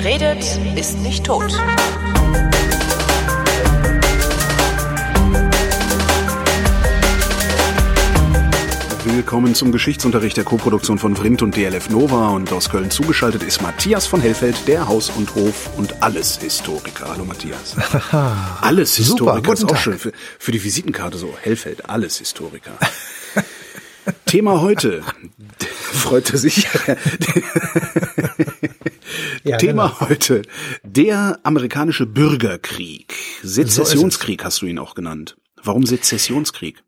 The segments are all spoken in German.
Wer redet, ist nicht tot. Willkommen zum Geschichtsunterricht der Koproduktion von Vrindt und DLF Nova und aus Köln zugeschaltet ist Matthias von Hellfeld, der Haus- und Hof- und Alles-Historiker. Hallo Matthias. Alles-Historiker ist auch schön für, für die Visitenkarte so. Hellfeld, Alles-Historiker. Thema heute. Freute sich. Ja, Thema genau. heute. Der amerikanische Bürgerkrieg. Sezessionskrieg hast du ihn auch genannt. Warum Sezessionskrieg?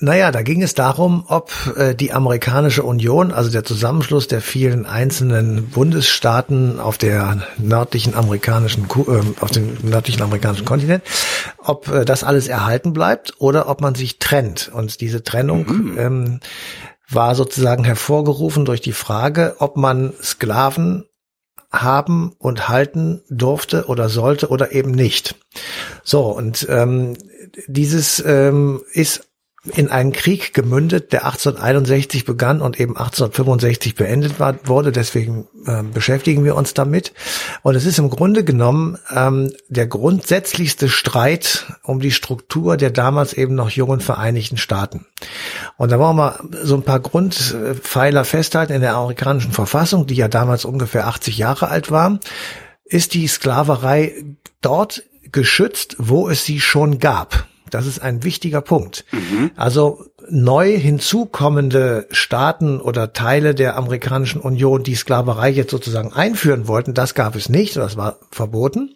Naja, da ging es darum, ob äh, die amerikanische Union, also der Zusammenschluss der vielen einzelnen Bundesstaaten auf der nördlichen amerikanischen, äh, auf dem nördlichen amerikanischen Kontinent, ob äh, das alles erhalten bleibt oder ob man sich trennt. Und diese Trennung ähm, war sozusagen hervorgerufen durch die Frage, ob man Sklaven haben und halten durfte oder sollte oder eben nicht. So, und ähm, dieses ähm, ist in einen Krieg gemündet, der 1861 begann und eben 1865 beendet war, wurde. Deswegen äh, beschäftigen wir uns damit. Und es ist im Grunde genommen ähm, der grundsätzlichste Streit um die Struktur der damals eben noch jungen Vereinigten Staaten. Und da wollen wir so ein paar Grundpfeiler festhalten in der amerikanischen Verfassung, die ja damals ungefähr 80 Jahre alt war, ist die Sklaverei dort geschützt, wo es sie schon gab. Das ist ein wichtiger Punkt. Also neu hinzukommende Staaten oder Teile der amerikanischen Union, die Sklaverei jetzt sozusagen einführen wollten, das gab es nicht, das war verboten.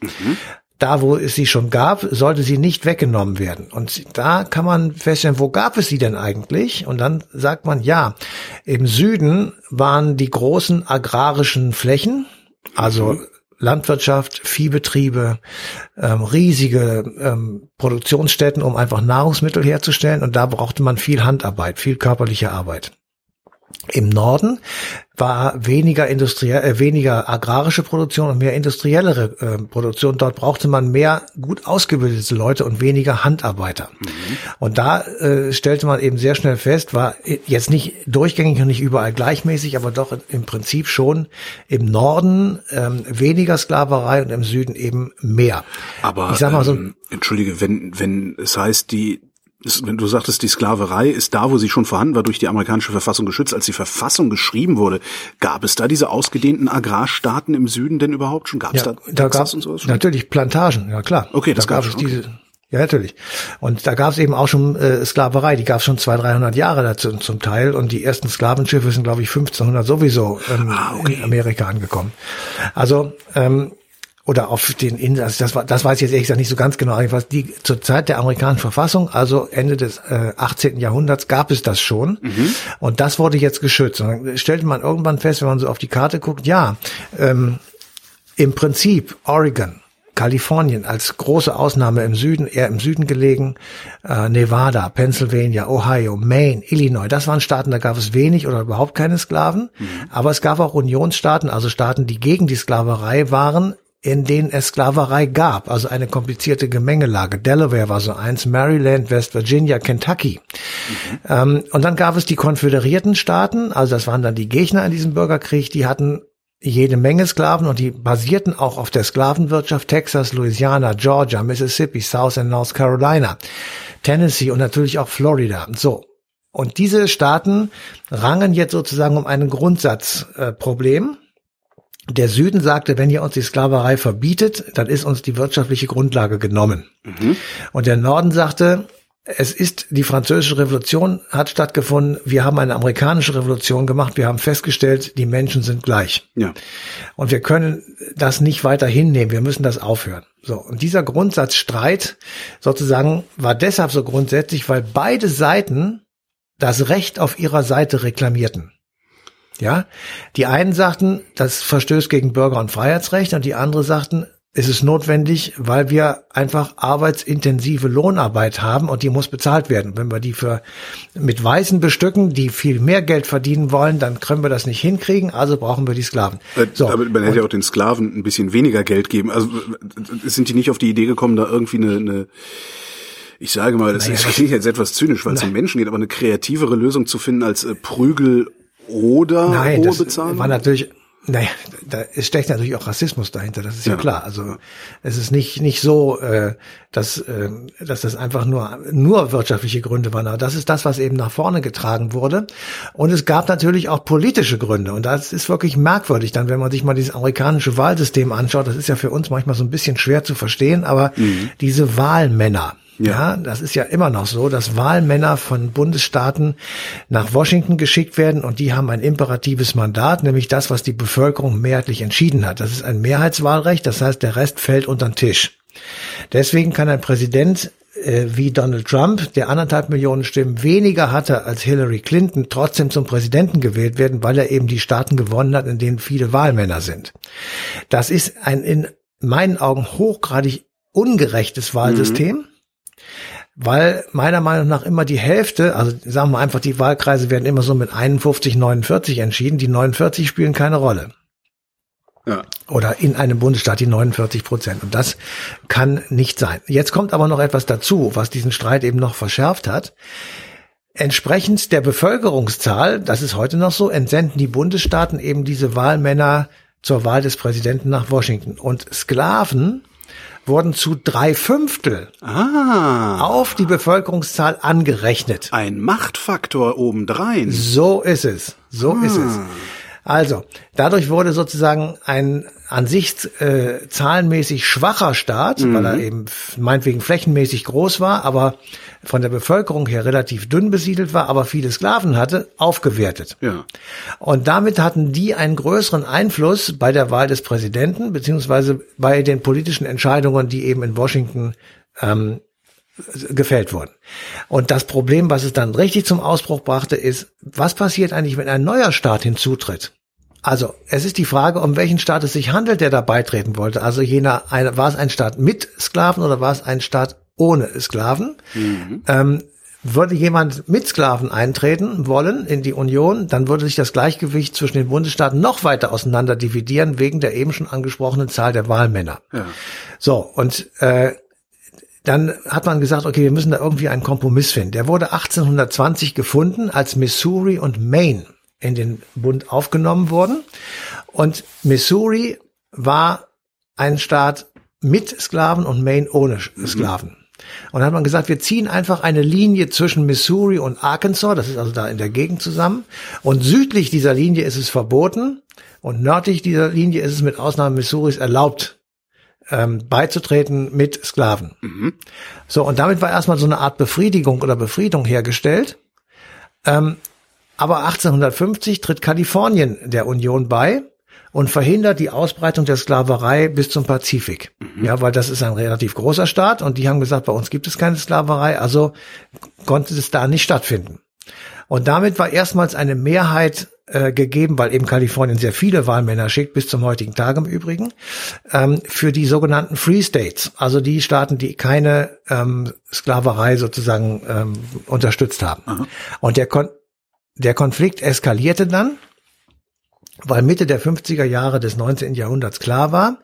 Da, wo es sie schon gab, sollte sie nicht weggenommen werden. Und da kann man feststellen, wo gab es sie denn eigentlich? Und dann sagt man, ja, im Süden waren die großen agrarischen Flächen, also Landwirtschaft, Viehbetriebe, ähm, riesige ähm, Produktionsstätten, um einfach Nahrungsmittel herzustellen. Und da brauchte man viel Handarbeit, viel körperliche Arbeit. Im Norden war weniger industriell, äh, weniger agrarische Produktion und mehr industriellere äh, Produktion. Dort brauchte man mehr gut ausgebildete Leute und weniger Handarbeiter. Und da äh, stellte man eben sehr schnell fest, war jetzt nicht durchgängig und nicht überall gleichmäßig, aber doch im Prinzip schon im Norden ähm, weniger Sklaverei und im Süden eben mehr. Aber ich sag mal so, ähm, entschuldige, wenn wenn es heißt, die wenn du sagtest, die Sklaverei ist da, wo sie schon vorhanden war, durch die amerikanische Verfassung geschützt. Als die Verfassung geschrieben wurde, gab es da diese ausgedehnten Agrarstaaten im Süden denn überhaupt schon? Gab es Ja, da, da Texas und sowas schon? natürlich Plantagen, ja klar. Okay, das da gab es schon, diese. Ja, natürlich. Und da gab es eben auch schon äh, Sklaverei, die gab es schon 200, 300 Jahre dazu zum Teil. Und die ersten Sklavenschiffe sind, glaube ich, 1500 sowieso ähm, Ah, okay. in Amerika angekommen. Also, ähm, oder auf den Inseln, also das, war, das weiß ich jetzt ehrlich gesagt nicht so ganz genau, was die zur Zeit der amerikanischen Verfassung, also Ende des äh, 18. Jahrhunderts, gab es das schon. Und das wurde jetzt geschützt. Und dann stellte man irgendwann fest, wenn man so auf die Karte guckt, ja, ähm, im Prinzip Oregon, Kalifornien als große Ausnahme im Süden, eher im Süden gelegen, äh, Nevada, Pennsylvania, Ohio, Maine, Illinois, das waren Staaten, da gab es wenig oder überhaupt keine Sklaven. Aber es gab auch Unionsstaaten, also Staaten, die gegen die Sklaverei waren, in denen es Sklaverei gab, also eine komplizierte Gemengelage. Delaware war so eins, Maryland, West Virginia, Kentucky. Ähm, und dann gab es die konföderierten Staaten, also das waren dann die Gegner in diesem Bürgerkrieg, die hatten jede Menge Sklaven und die basierten auch auf der Sklavenwirtschaft Texas, Louisiana, Georgia, Mississippi, South and North Carolina, Tennessee und natürlich auch Florida. So. Und diese Staaten rangen jetzt sozusagen um ein Grundsatzproblem. Äh. Der Süden sagte, wenn ihr uns die Sklaverei verbietet, dann ist uns die wirtschaftliche Grundlage genommen. Und der Norden sagte, es ist die französische Revolution hat stattgefunden. Wir haben eine amerikanische Revolution gemacht. Wir haben festgestellt, die Menschen sind gleich. Ja. Und wir können das nicht weiter hinnehmen. Wir müssen das aufhören. So. Und dieser Grundsatzstreit sozusagen war deshalb so grundsätzlich, weil beide Seiten das Recht auf ihrer Seite reklamierten. Ja. Die einen sagten, das verstößt gegen Bürger- und Freiheitsrechte und die anderen sagten, es ist notwendig, weil wir einfach arbeitsintensive Lohnarbeit haben und die muss bezahlt werden. Wenn wir die für mit Weißen bestücken, die viel mehr Geld verdienen wollen, dann können wir das nicht hinkriegen, also brauchen wir die Sklaven. Äh, Aber man hätte ja auch den Sklaven ein bisschen weniger Geld geben. Also äh, sind die nicht auf die Idee gekommen, da irgendwie eine, eine ich sage mal, das, Naja, klingt jetzt etwas zynisch, weil es um Menschen geht, aber eine kreativere Lösung zu finden als äh, Prügel oder Nein, hohe Bezahlung? war natürlich Naja, da steckt natürlich auch Rassismus dahinter, das ist ja, ja klar. Also es ist nicht nicht so, äh, dass, äh, dass das einfach nur nur wirtschaftliche Gründe waren. Aber das ist das, was eben nach vorne getragen wurde. Und es gab natürlich auch politische Gründe. Und das ist wirklich merkwürdig, dann, wenn man sich mal dieses amerikanische Wahlsystem anschaut. Das ist ja für uns manchmal so ein bisschen schwer zu verstehen, aber mhm. diese Wahlmänner, ja. ja. das ist ja immer noch so, dass Wahlmänner von Bundesstaaten nach Washington geschickt werden und die haben ein imperatives Mandat, nämlich das, was die Bevölkerung mehrheitlich entschieden hat. Das ist ein Mehrheitswahlrecht, das heißt, der Rest fällt unter den Tisch. Deswegen kann ein Präsident äh, wie Donald Trump, der anderthalb Millionen Stimmen weniger hatte als Hillary Clinton, trotzdem zum Präsidenten gewählt werden, weil er eben die Staaten gewonnen hat, in denen viele Wahlmänner sind. Das ist ein in meinen Augen hochgradig ungerechtes Wahlsystem. Mhm weil meiner Meinung nach immer die Hälfte, also sagen wir einfach, die Wahlkreise werden immer so mit 51, 49 entschieden, die 49 spielen keine Rolle. Ja. Oder in einem Bundesstaat die 49 Prozent. Und das kann nicht sein. Jetzt kommt aber noch etwas dazu, was diesen Streit eben noch verschärft hat. Entsprechend der Bevölkerungszahl, das ist heute noch so, entsenden die Bundesstaaten eben diese Wahlmänner zur Wahl des Präsidenten nach Washington. Und Sklaven wurden zu drei Fünftel ah. auf die Bevölkerungszahl angerechnet. Ein Machtfaktor obendrein. So ist es. So ah. ist es. Also, dadurch wurde sozusagen ein an sich äh, zahlenmäßig schwacher Staat, mhm. weil er eben meinetwegen flächenmäßig groß war, aber von der Bevölkerung her relativ dünn besiedelt war, aber viele Sklaven hatte, aufgewertet. Ja. Und damit hatten die einen größeren Einfluss bei der Wahl des Präsidenten, beziehungsweise bei den politischen Entscheidungen, die eben in Washington ähm, gefällt wurden. Und das Problem, was es dann richtig zum Ausbruch brachte, ist, was passiert eigentlich, wenn ein neuer Staat hinzutritt? Also, es ist die Frage, um welchen Staat es sich handelt, der da beitreten wollte. Also jener, war es ein Staat mit Sklaven oder war es ein Staat ohne Sklaven? Mhm. Ähm, würde jemand mit Sklaven eintreten wollen in die Union, dann würde sich das Gleichgewicht zwischen den Bundesstaaten noch weiter auseinander dividieren, wegen der eben schon angesprochenen Zahl der Wahlmänner. Ja. So, und äh, dann hat man gesagt, okay, wir müssen da irgendwie einen Kompromiss finden. Der wurde 1820 gefunden, als Missouri und Maine in den Bund aufgenommen wurden. Und Missouri war ein Staat mit Sklaven und Maine ohne mhm. Sklaven. Mhm. Und dann hat man gesagt, wir ziehen einfach eine Linie zwischen Missouri und Arkansas, das ist also da in der Gegend zusammen. Und südlich dieser Linie ist es verboten und nördlich dieser Linie ist es mit Ausnahme Missouris erlaubt, ähm, beizutreten mit Sklaven. Mhm. So, und damit war erstmal so eine Art Befriedigung oder Befriedung hergestellt. Ähm, aber 1850 tritt Kalifornien der Union bei und verhindert die Ausbreitung der Sklaverei bis zum Pazifik. Mhm. Ja, weil das ist ein relativ großer Staat und die haben gesagt, bei uns gibt es keine Sklaverei, also konnte es da nicht stattfinden. Und damit war erstmals eine Mehrheit äh, gegeben, weil eben Kalifornien sehr viele Wahlmänner schickt, bis zum heutigen Tag im Übrigen, ähm, für die sogenannten Free States, also die Staaten, die keine ähm, Sklaverei sozusagen ähm, unterstützt haben. Aha. Und der, Kon der Konflikt eskalierte dann weil Mitte der 50er Jahre des 19. Jahrhunderts klar war,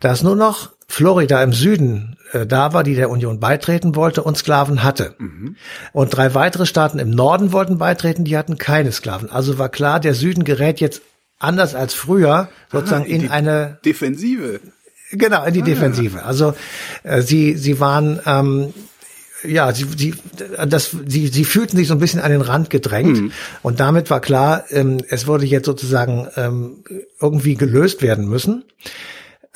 dass nur noch Florida im Süden äh, da war, die der Union beitreten wollte und Sklaven hatte. Mhm. Und drei weitere Staaten im Norden wollten beitreten, die hatten keine Sklaven. Also war klar, der Süden gerät jetzt anders als früher sozusagen Aha, in, in eine Defensive. Genau, in die ah. Defensive. Also äh, sie, sie waren ähm, ja, sie, sie, das, sie, sie fühlten sich so ein bisschen an den Rand gedrängt mhm. und damit war klar, ähm, es würde jetzt sozusagen ähm, irgendwie gelöst werden müssen.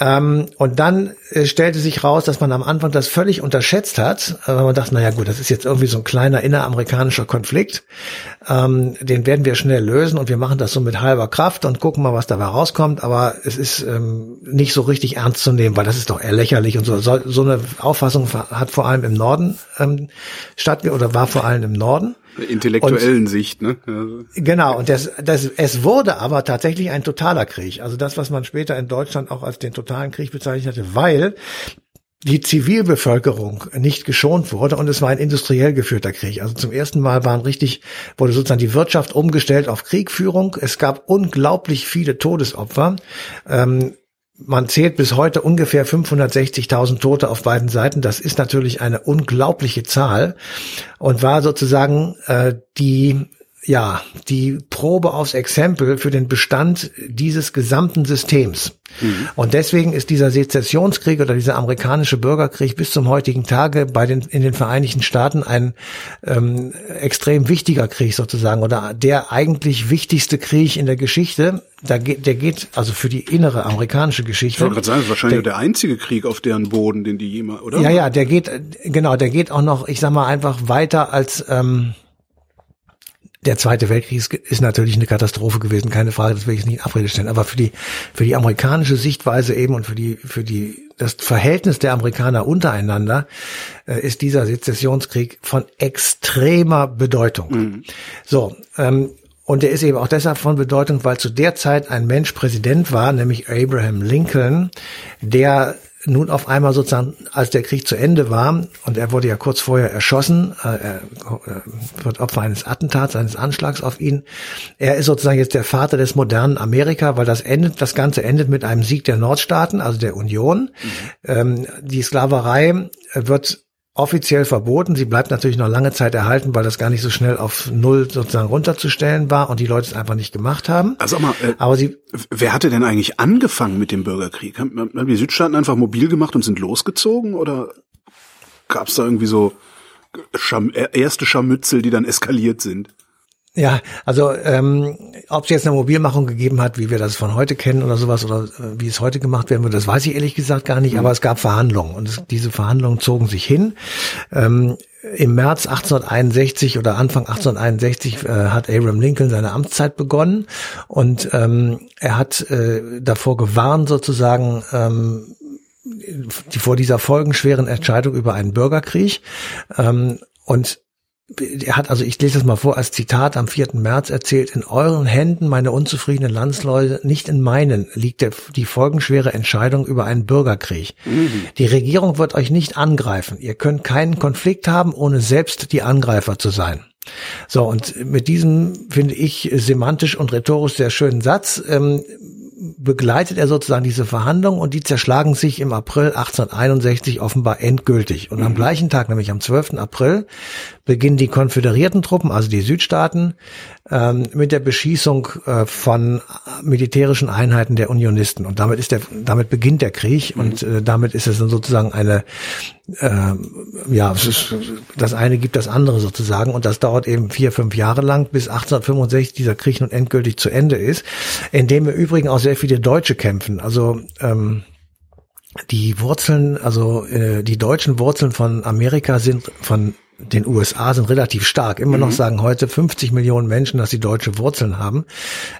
Ähm, und dann äh, stellte sich raus, dass man am Anfang das völlig unterschätzt hat. Äh, man dachte, naja gut, das ist jetzt irgendwie so ein kleiner inneramerikanischer Konflikt. Ähm, den werden wir schnell lösen und wir machen das so mit halber Kraft und gucken mal, was dabei rauskommt. Aber es ist ähm, nicht so richtig ernst zu nehmen, weil das ist doch eher lächerlich und so. So, so eine Auffassung hat vor allem im Norden ähm, statt oder war vor allem im Norden intellektuellen und, Sicht, ne? Genau, und das, das, es wurde aber tatsächlich ein totaler Krieg. Also das, was man später in Deutschland auch als den totalen Krieg bezeichnet hatte, weil die Zivilbevölkerung nicht geschont wurde und es war ein industriell geführter Krieg. Also zum ersten Mal waren richtig, wurde sozusagen die Wirtschaft umgestellt auf Kriegführung. Es gab unglaublich viele Todesopfer. Ähm, man zählt bis heute ungefähr 560.000 Tote auf beiden Seiten. Das ist natürlich eine unglaubliche Zahl und war sozusagen äh, die ja, die Probe aufs Exempel für den Bestand dieses gesamten Systems. Mhm. Und deswegen ist dieser Sezessionskrieg oder dieser amerikanische Bürgerkrieg bis zum heutigen Tage bei den, in den Vereinigten Staaten ein ähm, extrem wichtiger Krieg sozusagen oder der eigentlich wichtigste Krieg in der Geschichte. Da geht, der geht also für die innere amerikanische Geschichte. Ich wollte gerade sagen, das ist wahrscheinlich der, der einzige Krieg auf deren Boden, den die jemals, oder? Ja, ja, der geht, genau, der geht auch noch, ich sag mal, einfach weiter als ähm, der Zweite Weltkrieg ist natürlich eine Katastrophe gewesen, keine Frage, das will ich jetzt nicht in Abrede stellen. Aber für die, für die amerikanische Sichtweise eben und für die, für die, das Verhältnis der Amerikaner untereinander äh, ist dieser Sezessionskrieg von extremer Bedeutung. Mhm. So, ähm, und der ist eben auch deshalb von Bedeutung, weil zu der Zeit ein Mensch Präsident war, nämlich Abraham Lincoln, der nun auf einmal sozusagen, als der Krieg zu Ende war, und er wurde ja kurz vorher erschossen, äh, er äh, wird Opfer eines Attentats, eines Anschlags auf ihn. Er ist sozusagen jetzt der Vater des modernen Amerika, weil das endet, das Ganze endet mit einem Sieg der Nordstaaten, also der Union. Mhm. Ähm, die Sklaverei wird offiziell verboten. Sie bleibt natürlich noch lange Zeit erhalten, weil das gar nicht so schnell auf Null sozusagen runterzustellen war und die Leute es einfach nicht gemacht haben. Also mal, äh, aber sie, wer hatte denn eigentlich angefangen mit dem Bürgerkrieg? Haben, haben die Südstaaten einfach mobil gemacht und sind losgezogen oder gab es da irgendwie so Scham erste Scharmützel, die dann eskaliert sind? Ja, also ähm, ob es jetzt eine Mobilmachung gegeben hat, wie wir das von heute kennen oder sowas, oder äh, wie es heute gemacht werden würde, das weiß ich ehrlich gesagt gar nicht, mhm. aber es gab Verhandlungen und es, diese Verhandlungen zogen sich hin. Ähm, Im März 1861 oder Anfang 1861 äh, hat Abraham Lincoln seine Amtszeit begonnen und ähm, er hat äh, davor gewarnt sozusagen, ähm, die, vor dieser folgenschweren Entscheidung über einen Bürgerkrieg. Ähm, und er hat, also ich lese das mal vor als Zitat am 4. März erzählt, in euren Händen, meine unzufriedenen Landsleute, nicht in meinen, liegt der, die folgenschwere Entscheidung über einen Bürgerkrieg. Mhm. Die Regierung wird euch nicht angreifen. Ihr könnt keinen Konflikt haben, ohne selbst die Angreifer zu sein. So, und mit diesem, finde ich, semantisch und rhetorisch sehr schönen Satz ähm, begleitet er sozusagen diese Verhandlungen und die zerschlagen sich im April 1861 offenbar endgültig. Und mhm. am gleichen Tag, nämlich am 12. April, beginnen die konföderierten Truppen, also die Südstaaten, ähm, mit der Beschießung äh, von militärischen Einheiten der Unionisten. Und damit ist der, damit beginnt der Krieg mhm. und äh, damit ist es dann sozusagen eine, äh, ja, ist, das eine gibt das andere sozusagen und das dauert eben vier, fünf Jahre lang, bis 1865 dieser Krieg nun endgültig zu Ende ist, in dem im Übrigen auch sehr viele Deutsche kämpfen. Also ähm, die Wurzeln, also äh, die deutschen Wurzeln von Amerika sind von den USA sind relativ stark. Immer mhm. noch sagen heute 50 Millionen Menschen, dass sie deutsche Wurzeln haben.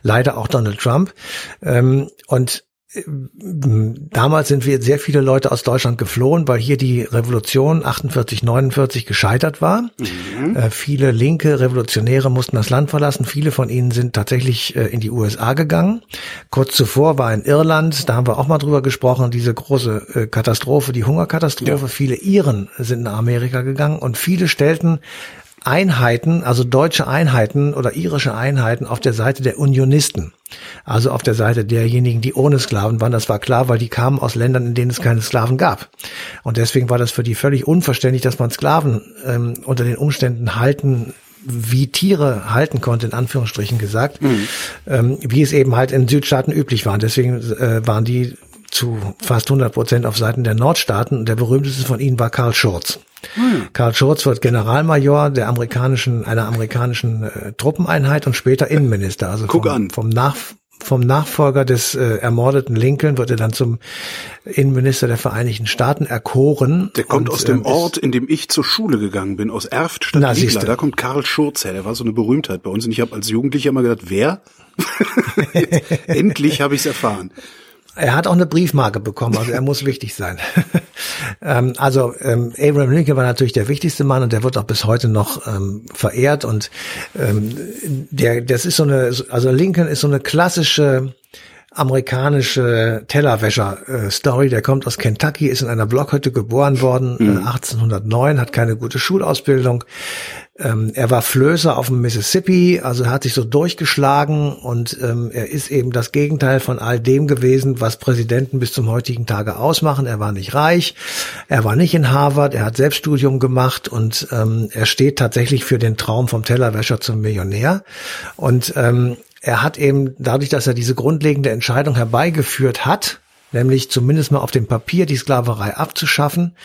Leider auch Donald Trump. Ähm, und damals sind wir sehr viele Leute aus Deutschland geflohen, weil hier die Revolution 48, 49 gescheitert war. Mhm. Äh, viele linke Revolutionäre mussten das Land verlassen. Viele von ihnen sind tatsächlich äh, in die USA gegangen. Kurz zuvor war in Irland, da haben wir auch mal drüber gesprochen, diese große äh, Katastrophe, die Hungerkatastrophe. Ja. Viele Iren sind nach Amerika gegangen und viele stellten Einheiten, also deutsche Einheiten oder irische Einheiten auf der Seite der Unionisten. Also auf der Seite derjenigen, die ohne Sklaven waren. Das war klar, weil die kamen aus Ländern, in denen es keine Sklaven gab. Und deswegen war das für die völlig unverständlich, dass man Sklaven ähm, unter den Umständen halten wie Tiere halten konnte, in Anführungsstrichen gesagt, mhm. ähm, wie es eben halt in Südstaaten üblich war. Deswegen äh, waren die zu fast 100 Prozent auf Seiten der Nordstaaten. Und der berühmteste von ihnen war Karl Schurz. Hm. Karl Schurz wird Generalmajor der amerikanischen, einer amerikanischen äh, Truppeneinheit und später Innenminister. Also Guck vom, an. vom Nach vom Nachfolger des äh, ermordeten Lincoln wird er dann zum Innenminister der Vereinigten Staaten erkoren. Der kommt und, aus dem ähm, Ort, in dem ich zur Schule gegangen bin, aus Erft statt Na, Da kommt Karl Schurz her, der war so eine Berühmtheit bei uns. Und ich habe als Jugendlicher immer gedacht, wer? Endlich habe ich es erfahren. Er hat auch eine Briefmarke bekommen, also er muss wichtig sein. ähm, also ähm, Abraham Lincoln war natürlich der wichtigste Mann und der wird auch bis heute noch ähm, verehrt und ähm, der, das ist so eine, also Lincoln ist so eine klassische amerikanische Tellerwäscher-Story. Der kommt aus Kentucky, ist in einer Blockhütte geboren worden, mhm. 1809, hat keine gute Schulausbildung. Ähm, er war Flößer auf dem Mississippi, also hat sich so durchgeschlagen und ähm, er ist eben das Gegenteil von all dem gewesen, was Präsidenten bis zum heutigen Tage ausmachen. Er war nicht reich, er war nicht in Harvard, er hat Selbststudium gemacht und ähm, er steht tatsächlich für den Traum vom Tellerwäscher zum Millionär. Und ähm, er hat eben dadurch, dass er diese grundlegende Entscheidung herbeigeführt hat, nämlich zumindest mal auf dem Papier die Sklaverei abzuschaffen,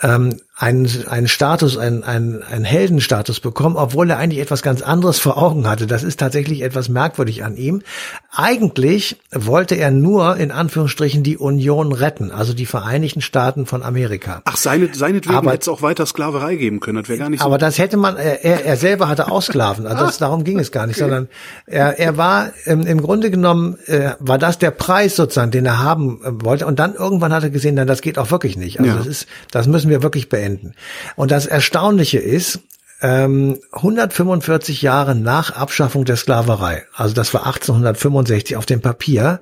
ähm, einen, einen Status, einen, einen, einen Heldenstatus bekommen, obwohl er eigentlich etwas ganz anderes vor Augen hatte. Das ist tatsächlich etwas merkwürdig an ihm. Eigentlich wollte er nur in Anführungsstrichen die Union retten, also die Vereinigten Staaten von Amerika. Ach, seine, seinetwegen aber, hätte es auch weiter Sklaverei geben können. Das wäre gar nicht so. Aber das hätte man, er, er selber hatte auch Sklaven, also das, darum ging es gar nicht, okay. sondern er, er war im, im Grunde genommen, äh, war das der Preis sozusagen, den er haben äh, wollte. Und dann irgendwann hat er gesehen, dann das geht auch wirklich nicht. Also ja. das ist, das müssen wir wirklich beenden beenden. Und das Erstaunliche ist, 145 ähm, Jahre nach Abschaffung der Sklaverei, also das war 1865 auf dem Papier,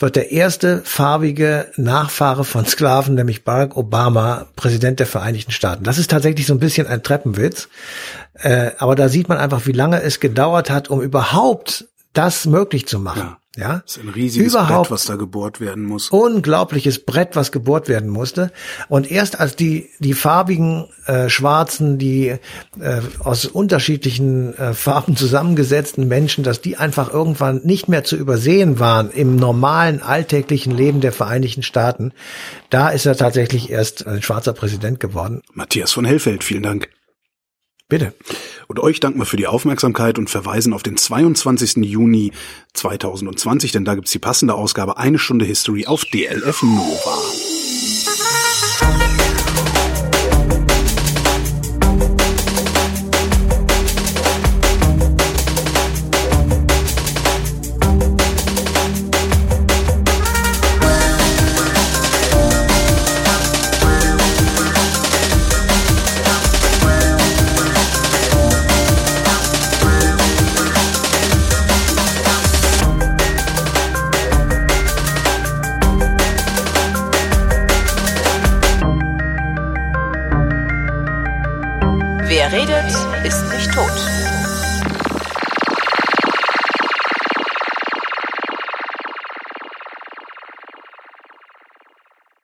wird der erste farbige Nachfahre von Sklaven, nämlich Barack Obama, Präsident der Vereinigten Staaten. Das ist tatsächlich so ein bisschen ein Treppenwitz. Äh, aber da sieht man einfach, wie lange es gedauert hat, um überhaupt das möglich zu machen. Ja. Ja, das ist ein riesiges Überhaupt Brett, was da gebohrt werden muss. Unglaubliches Brett, was gebohrt werden musste. Und erst als die die farbigen äh, Schwarzen, die äh, aus unterschiedlichen äh, Farben zusammengesetzten Menschen, dass die einfach irgendwann nicht mehr zu übersehen waren im normalen alltäglichen Leben der Vereinigten Staaten, da ist er tatsächlich erst ein schwarzer Präsident geworden. Matthias von Hellfeld, vielen Dank. Bitte. Und euch danken wir für die Aufmerksamkeit und verweisen auf den 22. Juni 2020, denn da gibt's die passende Ausgabe Eine Stunde History auf DLF Nova.